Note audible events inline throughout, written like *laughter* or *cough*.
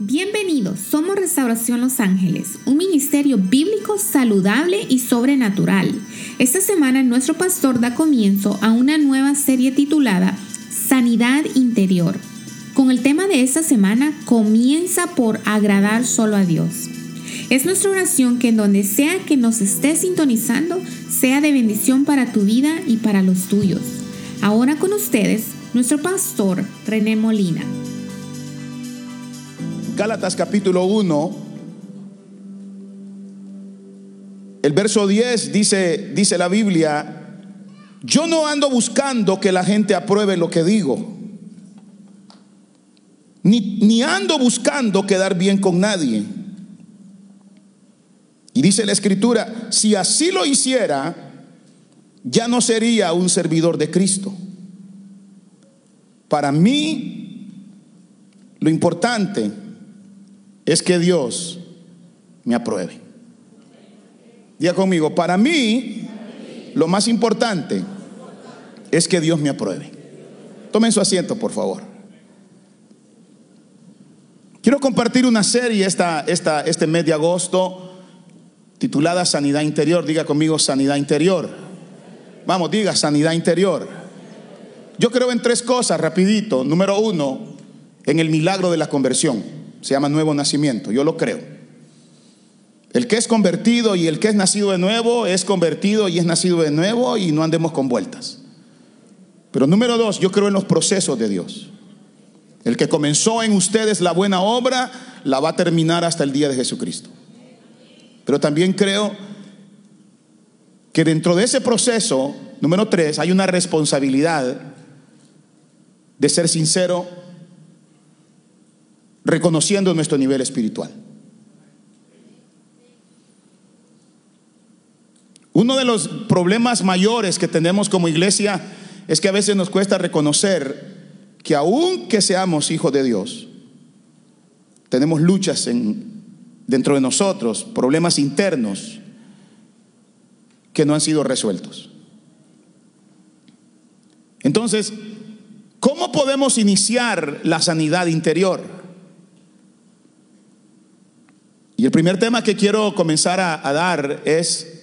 Bienvenidos, somos Restauración Los Ángeles, un ministerio bíblico saludable y sobrenatural. Esta semana nuestro pastor da comienzo a una nueva serie titulada Sanidad Interior. Con el tema de esta semana, comienza por agradar solo a Dios. Es nuestra oración que en donde sea que nos estés sintonizando, sea de bendición para tu vida y para los tuyos. Ahora con ustedes, nuestro pastor René Molina. Gálatas capítulo 1, el verso 10 dice, dice la Biblia, yo no ando buscando que la gente apruebe lo que digo, ni, ni ando buscando quedar bien con nadie. Y dice la escritura, si así lo hiciera, ya no sería un servidor de Cristo. Para mí, lo importante es que Dios me apruebe. Diga conmigo, para mí lo más importante es que Dios me apruebe. Tomen su asiento, por favor. Quiero compartir una serie esta, este mes de agosto titulada Sanidad Interior. Diga conmigo, Sanidad Interior. Vamos, diga, Sanidad Interior. Yo creo en tres cosas, rapidito. Número uno, en el milagro de la conversión se llama nuevo nacimiento, yo lo creo. El que es convertido y el que es nacido de nuevo es convertido y es nacido de nuevo y no andemos con vueltas. Pero número dos, yo creo en los procesos de Dios. El que comenzó en ustedes la buena obra, la va a terminar hasta el día de Jesucristo. Pero también creo que dentro de ese proceso, número tres, hay una responsabilidad de ser sincero reconociendo nuestro nivel espiritual. Uno de los problemas mayores que tenemos como iglesia es que a veces nos cuesta reconocer que aun que seamos hijos de Dios, tenemos luchas en, dentro de nosotros, problemas internos que no han sido resueltos. Entonces, ¿cómo podemos iniciar la sanidad interior? Y el primer tema que quiero comenzar a, dar es,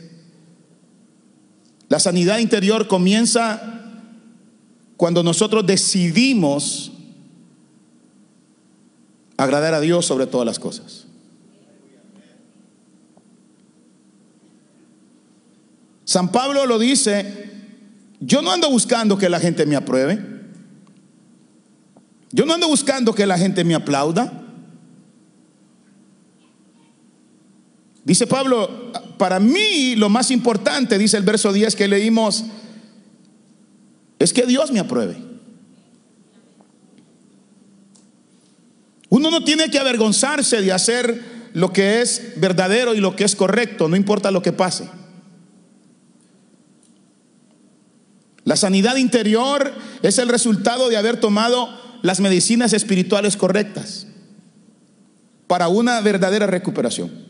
la sanidad interior comienza cuando nosotros decidimos agradar a Dios sobre todas las cosas. San Pablo lo dice, yo no ando buscando que la gente me apruebe, yo no ando buscando que la gente me aplauda, Dice Pablo, para mí lo más importante, dice el verso 10 que leímos, es que Dios me apruebe. Uno no tiene que avergonzarse de hacer lo que es verdadero y lo que es correcto, no importa lo que pase. La sanidad interior es el resultado de haber tomado las medicinas espirituales correctas para una verdadera recuperación.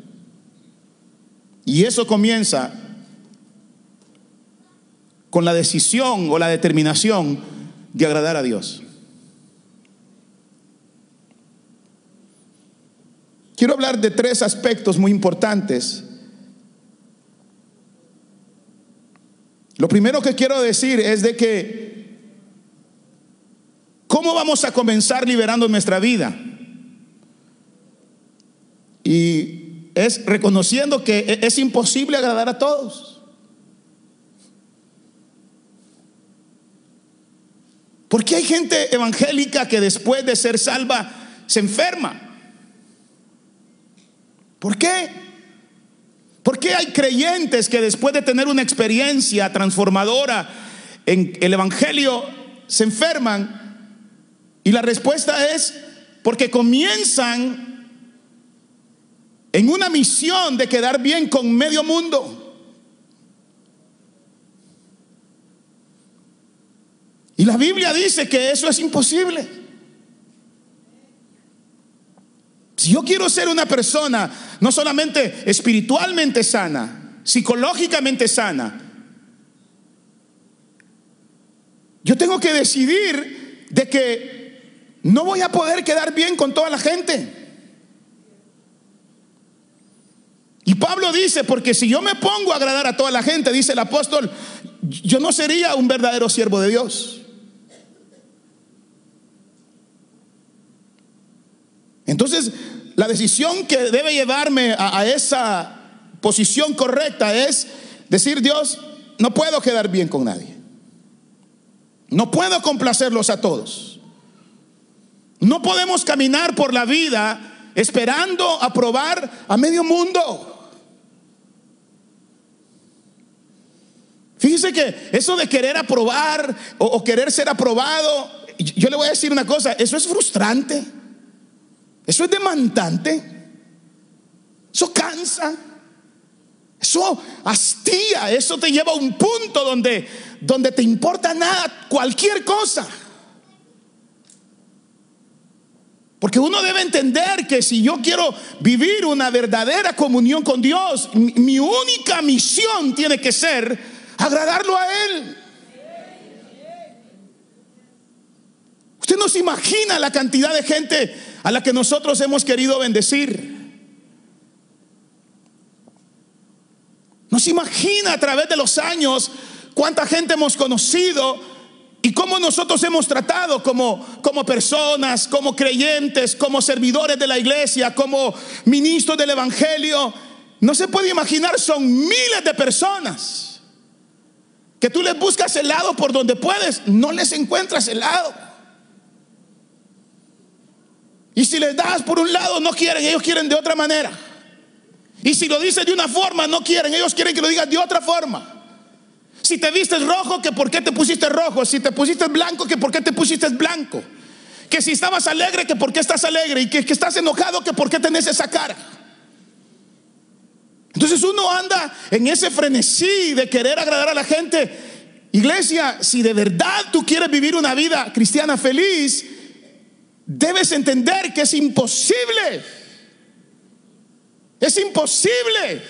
Y eso comienza con la decisión o la determinación de agradar a Dios. Quiero hablar de tres aspectos muy importantes. Lo primero que quiero decir es de que, ¿cómo vamos a comenzar liberando nuestra vida? Y es reconociendo que e-, es imposible agradar a todos. Porque hay gente evangélica que después de ser salva se enferma. ¿Por qué? Porque hay creyentes que después de tener una experiencia transformadora en el Evangelio se enferman? Y la respuesta es porque comienzan en una misión de quedar bien con medio mundo. Y la Biblia dice que eso es imposible. Si yo quiero ser una persona no solamente espiritualmente sana, psicológicamente sana, yo tengo que decidir de que no voy a poder quedar bien con toda la gente. Y Pablo dice, porque si yo me pongo a agradar a toda la gente, dice el apóstol, yo no sería un verdadero siervo de Dios. Entonces, la decisión que debe llevarme a, esa posición correcta es decir, Dios, no puedo quedar bien con nadie. No puedo complacerlos a todos. No podemos caminar por la vida esperando aprobar a medio mundo. Fíjese que eso de querer aprobar o, querer ser aprobado, yo le voy a decir una cosa, eso es frustrante, eso es demandante, eso cansa, eso hastía, eso te lleva a un punto donde, donde te importa nada, cualquier cosa. Porque uno debe entender que si yo quiero vivir una verdadera comunión con Dios, mi única misión tiene que ser agradarlo a Él. Usted no se imagina la cantidad de gente a la que nosotros hemos querido bendecir. No se imagina a través de los años cuánta gente hemos conocido y cómo nosotros hemos tratado como, como personas, como creyentes, como servidores de la iglesia, como ministros del Evangelio. No se puede imaginar, son miles de personas que tú les buscas el lado por donde puedes, no les encuentras el lado. Y si les das por un lado, no quieren, ellos quieren de otra manera. Y si lo dices de una forma, no quieren, ellos quieren que lo digas de otra forma. Si te vistes rojo, que por qué te pusiste rojo. Si te pusiste blanco, que por qué te pusiste blanco. Que si estabas alegre, que por qué estás alegre. Y que, que estás enojado, que por qué tenés esa cara. Entonces uno anda en ese frenesí de querer agradar a la gente. Iglesia, si de verdad tú quieres vivir una vida cristiana feliz, debes entender que es imposible. Es imposible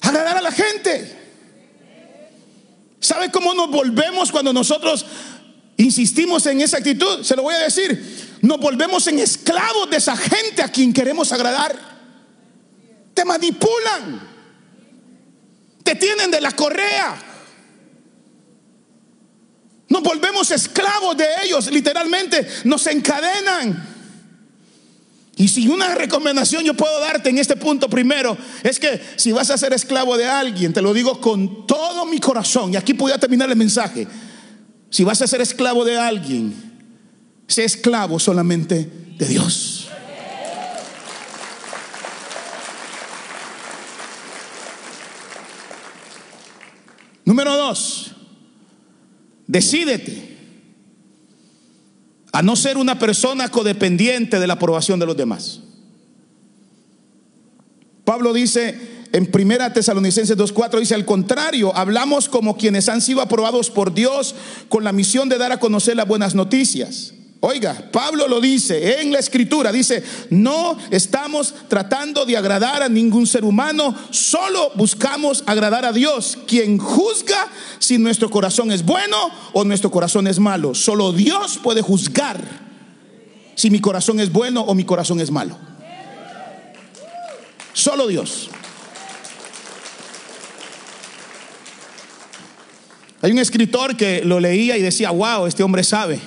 agradar a la gente. ¿Sabe cómo nos volvemos cuando nosotros insistimos en esa actitud? Se lo voy a decir. Nos volvemos en esclavos de esa gente a quien queremos agradar te manipulan, te tienen de la correa. Nos volvemos esclavos de ellos, literalmente nos encadenan. Y si una recomendación yo puedo darte en este punto primero, es que si vas a ser esclavo de alguien, te lo digo con todo mi corazón, y aquí podía terminar el mensaje, si vas a ser esclavo de alguien, sé esclavo solamente de Dios. Número dos, decídete a no ser una persona codependiente de la aprobación de los demás. Pablo dice en Primera Tesalonicenses 2.4, dice, al contrario, hablamos como quienes han sido aprobados por Dios con la misión de dar a conocer las buenas noticias. Oiga, Pablo lo dice en la escritura, dice, no estamos tratando de agradar a ningún ser humano, solo buscamos agradar a Dios, quien juzga si nuestro corazón es bueno o nuestro corazón es malo. Solo Dios puede juzgar si mi corazón es bueno o mi corazón es malo. Solo Dios. Hay un escritor que lo leía y decía, wow, este hombre sabe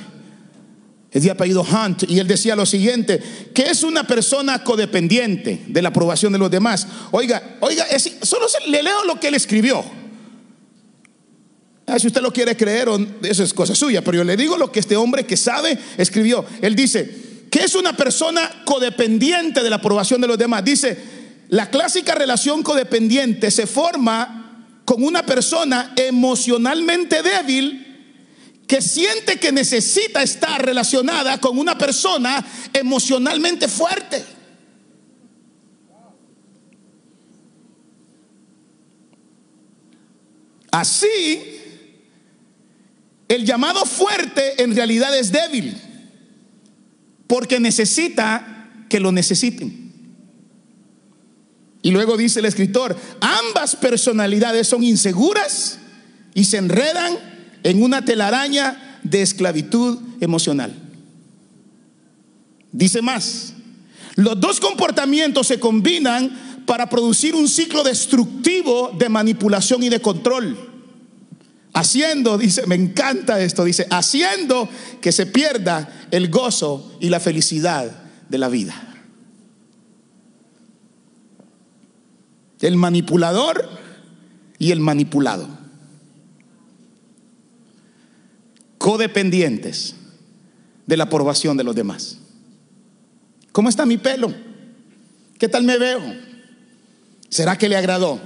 es de apellido Hunt, y él decía lo siguiente, que es una persona codependiente de la aprobación de los demás. Oiga, oiga, solo le leo lo que él escribió. Ah, si usted lo quiere creer, eso es cosa suya, pero yo le digo lo que este hombre que sabe escribió. Él dice, que es una persona codependiente de la aprobación de los demás. Dice, la clásica relación codependiente se forma con una persona emocionalmente débil que siente que necesita estar relacionada con una persona emocionalmente fuerte. Así, el llamado fuerte en realidad es débil, porque necesita que lo necesiten. Y luego dice el escritor, ambas personalidades son inseguras y se enredan en una telaraña de esclavitud emocional. Dice más, los dos comportamientos se combinan para producir un ciclo destructivo de manipulación y de control. Haciendo, dice, me encanta esto, dice, haciendo que se pierda el gozo y la felicidad de la vida. El manipulador y el manipulado. Codependientes de la aprobación de los demás. ¿Cómo está mi pelo? ¿Qué tal me veo? ¿Será que le agradó?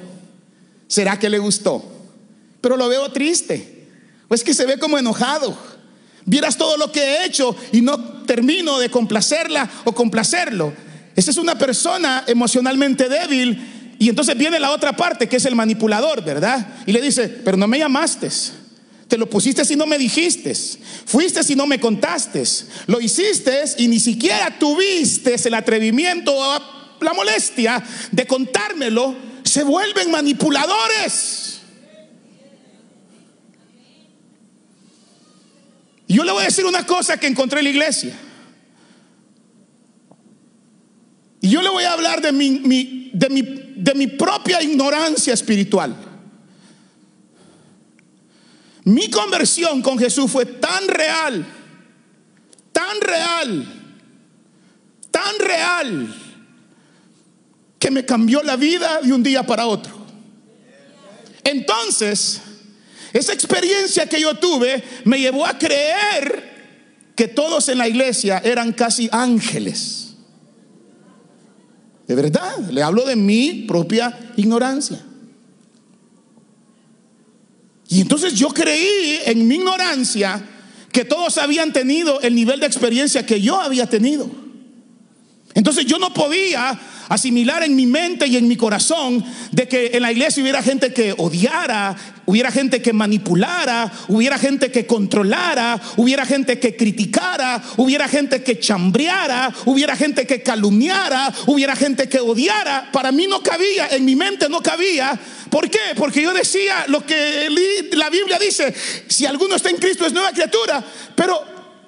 ¿Será que le gustó? Pero lo veo triste. O es que se ve como enojado. Vieras todo lo que he hecho y no termino de complacerla o complacerlo. Esa es una persona emocionalmente débil y entonces viene la otra parte que es el manipulador, ¿verdad? Y le dice, pero no me llamaste. Te lo pusiste si no me dijiste. Fuiste si no me contaste. Lo hiciste y ni siquiera tuviste el atrevimiento o la molestia de contármelo. Se vuelven manipuladores. Yo le voy a decir una cosa que encontré en la iglesia. Y yo le voy a hablar de mi, de mi, de mi propia ignorancia espiritual. Mi conversión con Jesús fue tan real, tan real, tan real, que me cambió la vida de un día para otro. Entonces, esa experiencia que yo tuve me llevó a creer que todos en la iglesia eran casi ángeles. De verdad, le hablo de mi propia ignorancia. Y entonces yo creí en mi ignorancia que todos habían tenido el nivel de experiencia que yo había tenido. Entonces yo no podía asimilar en mi mente y en mi corazón de que en la iglesia hubiera gente que odiara, hubiera gente que manipulara, hubiera gente que controlara, hubiera gente que criticara, hubiera gente que chambreara, hubiera gente que calumniara, hubiera gente que odiara. Para mí no cabía, en mi mente no cabía. ¿Por qué? Porque yo decía lo que la Biblia dice, si alguno está en Cristo es nueva criatura, pero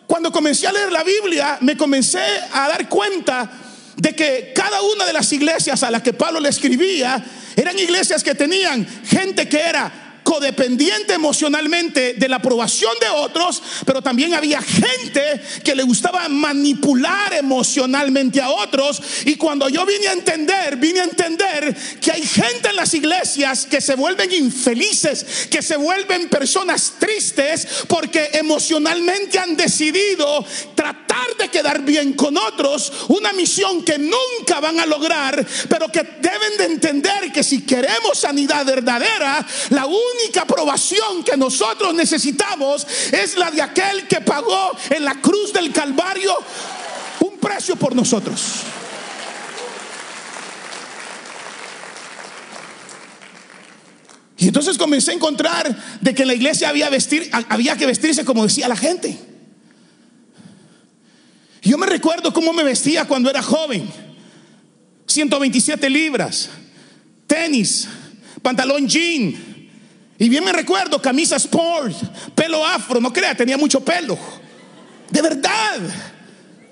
cuando comencé a leer la Biblia me comencé a dar cuenta de que cada una de las iglesias a las que Pablo le escribía eran iglesias que tenían gente que era codependiente emocionalmente de la aprobación de otros, pero también había gente que le gustaba manipular emocionalmente a otros. Y cuando yo vine a entender, vine a entender que hay gente en las iglesias que se vuelven infelices, que se vuelven personas tristes porque emocionalmente han decidido tratar de quedar bien con otros, una misión que nunca van a lograr, pero que deben de entender que si queremos sanidad verdadera, la única aprobación que nosotros necesitamos es la de aquel que pagó en la cruz del Calvario un precio por nosotros. Y entonces comencé a encontrar de que en la iglesia había, vestir, había que vestirse como decía la gente. Yo me recuerdo cómo me vestía cuando era joven. 127 libras, tenis, pantalón jean, y bien me recuerdo, camisa sport, pelo afro, no crea, tenía mucho pelo. De verdad.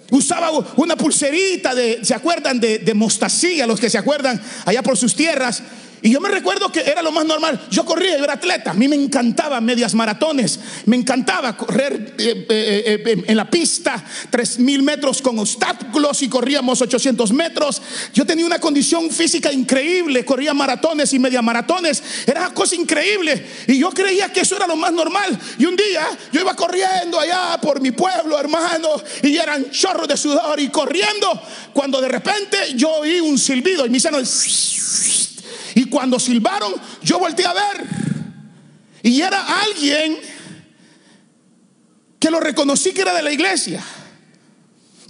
Usaba una pulserita de, ¿se acuerdan? De, de mostacilla, los que se acuerdan allá por sus tierras. Y yo me recuerdo que era lo más normal. Yo corría, yo era atleta. A mí me encantaba medias maratones. Me encantaba correr eh, eh, eh, en la pista, tres mil metros con obstáculos y corríamos 800 metros. Yo tenía una condición física increíble. Corría maratones y media maratones. Era una cosa increíble. Y yo creía que eso era lo más normal. Y un día yo iba corriendo allá por mi pueblo, hermano, y eran chorros de sudor y corriendo. Cuando de repente yo oí un silbido y me hicieron y cuando silbaron, yo volteé a ver. Y era alguien que lo reconocí que era de la iglesia.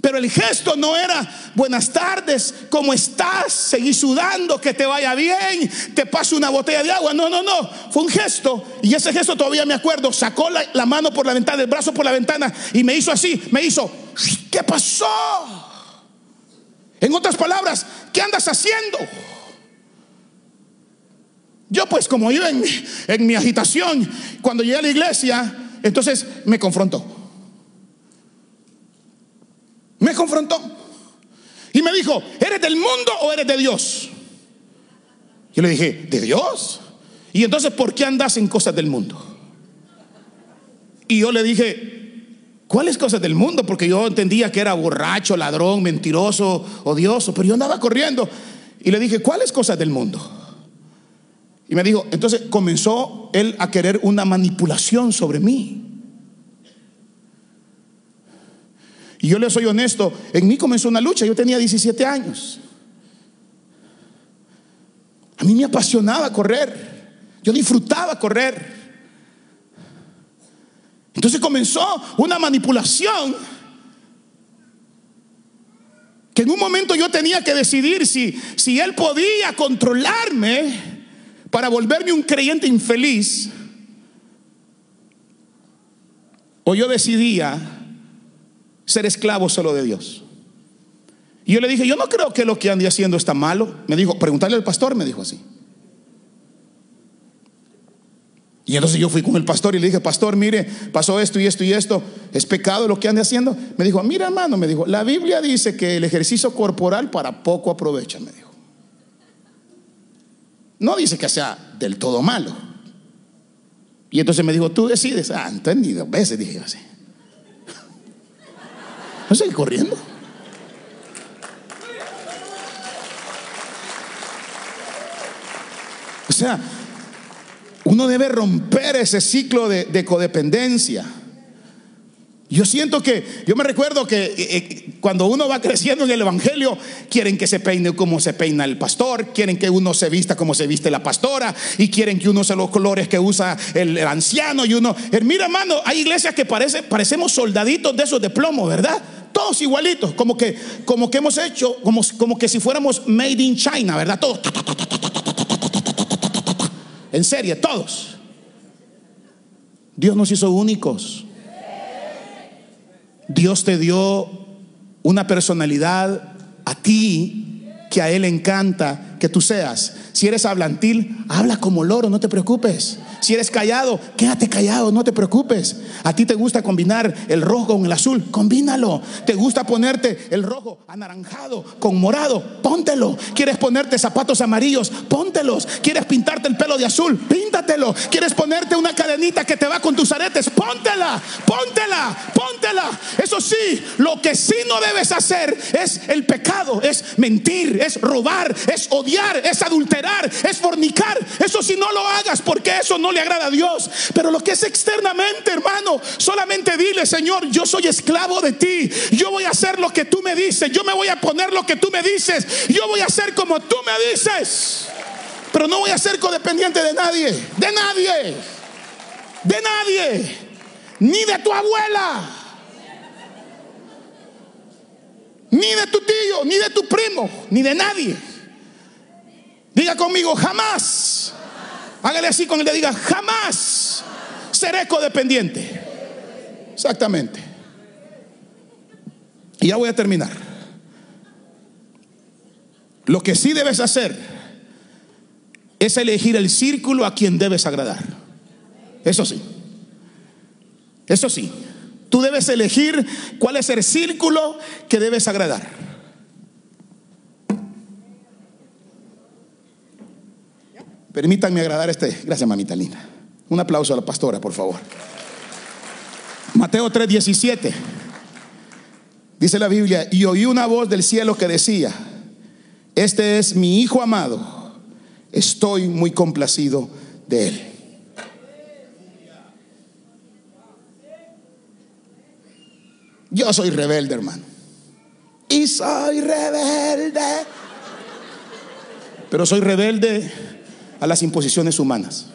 Pero el gesto no era buenas tardes, ¿cómo estás? Seguí sudando, que te vaya bien, te paso una botella de agua. No, no, no. Fue un gesto. Y ese gesto todavía me acuerdo. Sacó la, la mano por la ventana, el brazo por la ventana y me hizo así. Me hizo, ¿qué pasó? En otras palabras, ¿qué andas haciendo? Yo pues como iba en, mi agitación, cuando llegué a la iglesia, entonces me confrontó. Me confrontó. Y me dijo, ¿eres del mundo o eres de Dios? Y le dije, ¿de Dios? Y entonces, ¿por qué andas en cosas del mundo? Y yo le dije, ¿cuáles cosas del mundo? Porque yo entendía que era borracho, ladrón, mentiroso, odioso, pero yo andaba corriendo. Y le dije, ¿cuáles cosas del mundo? Y me dijo, entonces comenzó él a querer una manipulación sobre mí. Y yo le soy honesto, en mí comenzó una lucha, yo tenía 17 años. A mí me apasionaba correr, yo disfrutaba correr. Entonces comenzó una manipulación que en un momento yo tenía que decidir si, si él podía controlarme para volverme un creyente infeliz o yo decidía ser esclavo solo de Dios. Y yo le dije, yo no creo que lo que ande haciendo está malo. Me dijo, preguntarle al pastor, me dijo así. Y entonces yo fui con el pastor y le dije, pastor, mire, pasó esto y esto y esto, ¿es pecado lo que ande haciendo? Me dijo, mira hermano, me dijo, la Biblia dice que el ejercicio corporal para poco aprovecha, me dijo. No dice que sea del todo malo. Y entonces me dijo, tú decides. Ah, entendido, veces dije así. *laughs* No seguí corriendo. O sea, uno debe romper ese ciclo de, codependencia. Yo siento que, yo me recuerdo que eh, eh, cuando uno va creciendo en el Evangelio, quieren que se peine como se peina el pastor, quieren que uno se vista como se viste la pastora, y quieren que uno use los colores que usa el, anciano, y uno, eh, mira hermano, hay iglesias que parece, parecemos soldaditos de esos de plomo, ¿verdad? Todos igualitos, como que, como que hemos hecho, como, como que si fuéramos made in China, ¿verdad? Todos. En serie, todos. Dios nos hizo únicos. Dios te dio una personalidad a ti que a Él encanta que tú seas. Si eres hablantil, habla como loro, no te preocupes. Si eres callado, quédate callado, no te preocupes. A ti te gusta combinar el rojo con el azul, combínalo. Te gusta ponerte el rojo anaranjado con morado, póntelo. Quieres ponerte zapatos amarillos, póntelos. Quieres pintarte el pelo de azul, píntatelo. Quieres ponerte una cadenita que te va con tus aretes, póntela, póntela, póntela. Eso sí, lo que sí no debes hacer es el pecado, es mentir, es robar, es odiar, es adulterar, es fornicar. Eso sí no lo hagas porque eso no le agrada a Dios. Pero lo que es externamente, hermano, solamente dile, Señor, yo soy esclavo de ti. Yo voy a hacer lo que tú me dices. Yo me voy a poner lo que tú me dices. Yo voy a hacer como tú me dices. Pero no voy a ser codependiente de nadie. De nadie. De nadie. Ni de tu abuela. Ni de tu tío, ni de tu primo, ni de nadie. Diga conmigo, jamás Hágale así con el le diga, jamás seré codependiente. Exactamente. Y ya voy a terminar. Lo que sí debes hacer es elegir el círculo a quien debes agradar. Eso sí. Eso sí. Tú debes elegir cuál es el círculo que debes agradar. Permítanme agradar este. Gracias, mamita linda. Un aplauso a la pastora, por favor. Mateo 3:17. Dice la Biblia, y oí una voz del cielo que decía, este es mi Hijo amado, estoy muy complacido de él. Yo soy rebelde, hermano. Y soy rebelde. Pero soy rebelde a las imposiciones humanas.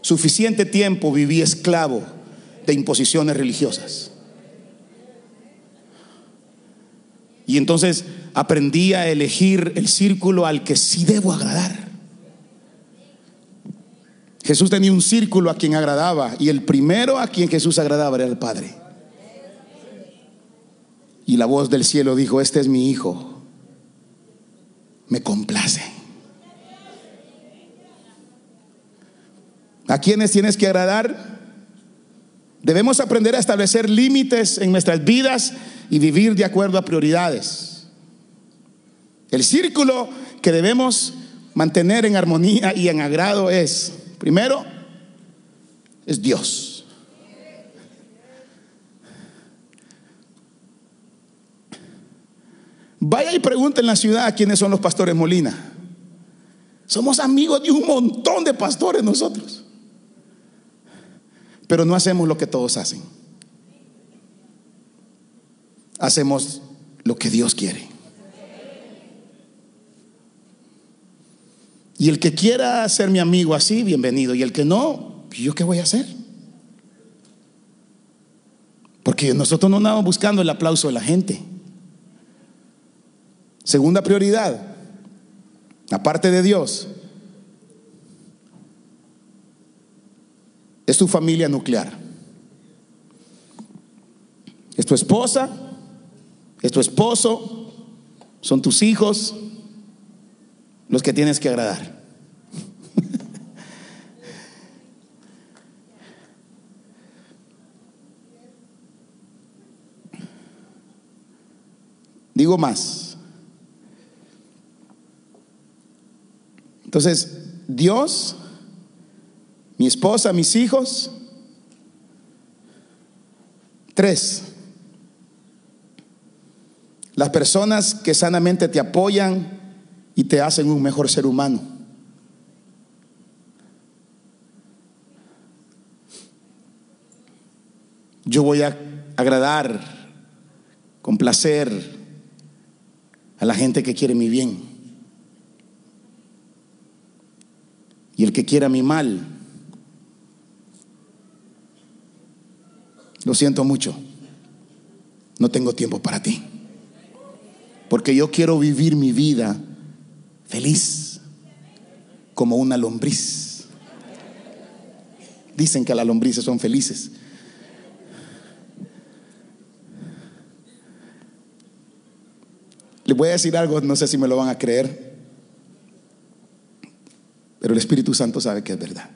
Suficiente tiempo viví esclavo de imposiciones religiosas. Y entonces aprendí a elegir el círculo al que sí debo agradar. Jesús tenía un círculo a quien agradaba y el primero a quien Jesús agradaba era el Padre. Y la voz del cielo dijo, este es mi Hijo, me complace. ¿A quiénes tienes que agradar? Debemos aprender a establecer límites en nuestras vidas y vivir de acuerdo a prioridades. El círculo que debemos mantener en armonía y en agrado es, primero, es Dios. Vaya y pregunte en la ciudad quiénes son los pastores Molina. Somos amigos de un montón de pastores nosotros. Pero no hacemos lo que todos hacen. Hacemos lo que Dios quiere. Y el que quiera ser mi amigo así, bienvenido. Y el que no, ¿yo qué voy a hacer? Porque nosotros no andamos buscando el aplauso de la gente. Segunda prioridad, aparte de Dios, es tu familia nuclear. Es tu esposa, es tu esposo, son tus hijos, los que tienes que agradar. *laughs* Digo más. Entonces, Dios, mi esposa, mis hijos, tres, las personas que sanamente te apoyan, y te hacen un mejor ser humano. Yo voy a agradar, complacer a la gente que quiere mi bien. Y el que quiera mi mal, lo siento mucho, no tengo tiempo para ti. Porque yo quiero vivir mi vida feliz como una lombriz. Dicen que las lombrices son felices. Les voy a decir algo, no sé si me lo van a creer, pero el Espíritu Santo sabe que es verdad.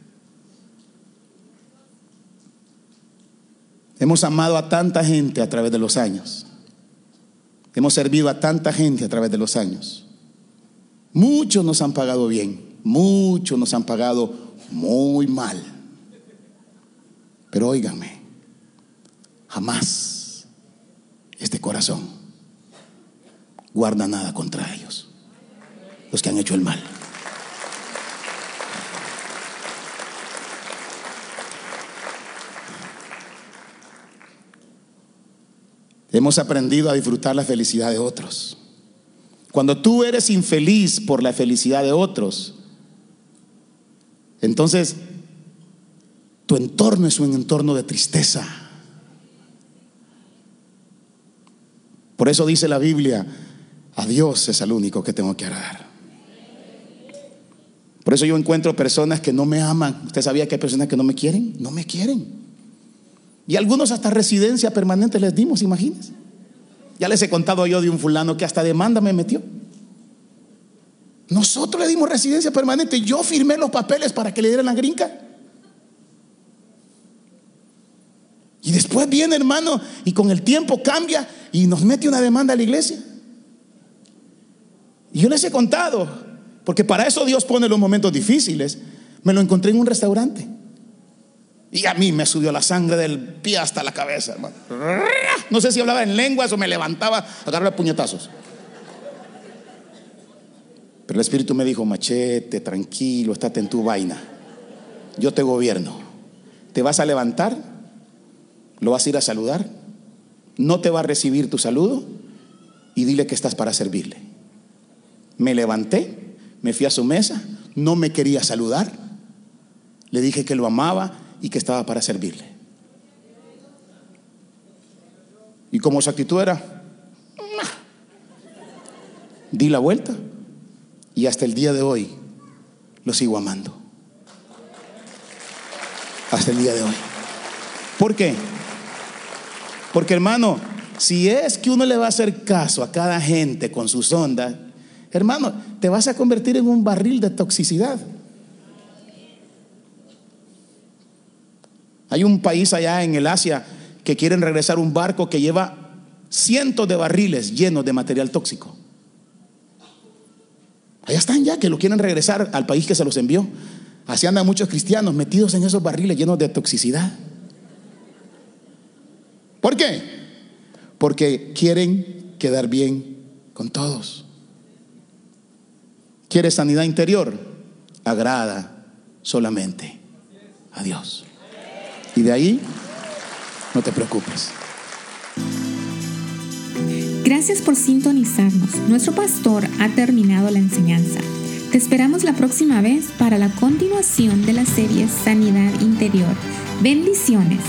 Hemos amado a tanta gente a través de los años. Hemos servido a tanta gente a través de los años. Muchos nos han pagado bien, muchos nos han pagado muy mal. Pero óiganme, jamás este corazón guarda nada contra ellos, los que han hecho el mal. Hemos aprendido a disfrutar la felicidad de otros. Cuando tú eres infeliz por la felicidad de otros, entonces tu entorno es un entorno de tristeza. Por eso dice la Biblia, a Dios es el único que tengo que agradar. Por eso yo encuentro personas que no me aman. ¿Usted sabía que hay personas que no me quieren? No me quieren. Y algunos hasta residencia permanente les dimos, imagínense. Ya les he contado yo de un fulano que hasta demanda me metió. Nosotros le dimos residencia permanente. Yo firmé los papeles para que le dieran la grinca. Y después viene, hermano, y con el tiempo cambia y nos mete una demanda a la iglesia. Y yo les he contado, porque para eso Dios pone los momentos difíciles. Me lo encontré en un restaurante. Y a mí me subió la sangre del pie hasta la cabeza. No sé si hablaba en lenguas o me levantaba a agarrar puñetazos. Pero el Espíritu me dijo, machete, tranquilo, estate en tu vaina. Yo te gobierno. Te vas a levantar, lo vas a ir a saludar, no te va a recibir tu saludo y dile que estás para servirle. Me levanté, me fui a su mesa, no me quería saludar, le dije que lo amaba y que estaba para servirle. Y como su actitud era, di la vuelta y hasta el día de hoy lo sigo amando. Hasta el día de hoy. ¿Por qué? Porque hermano, si es que uno le va a hacer caso a cada gente con sus ondas, hermano, te vas a convertir en un barril de toxicidad. Hay un país allá en el Asia que quieren regresar un barco que lleva cientos de barriles llenos de material tóxico. están ya, que lo quieren regresar al país que se los envió. Así andan muchos cristianos metidos en esos barriles llenos de toxicidad. ¿Por qué? Porque quieren quedar bien con todos. ¿Quieres sanidad interior? Agrada solamente a Dios. Y de ahí, no te preocupes. Gracias por sintonizarnos. Nuestro pastor ha terminado la enseñanza. Te esperamos la próxima vez para la continuación de la serie Sanidad Interior. Bendiciones.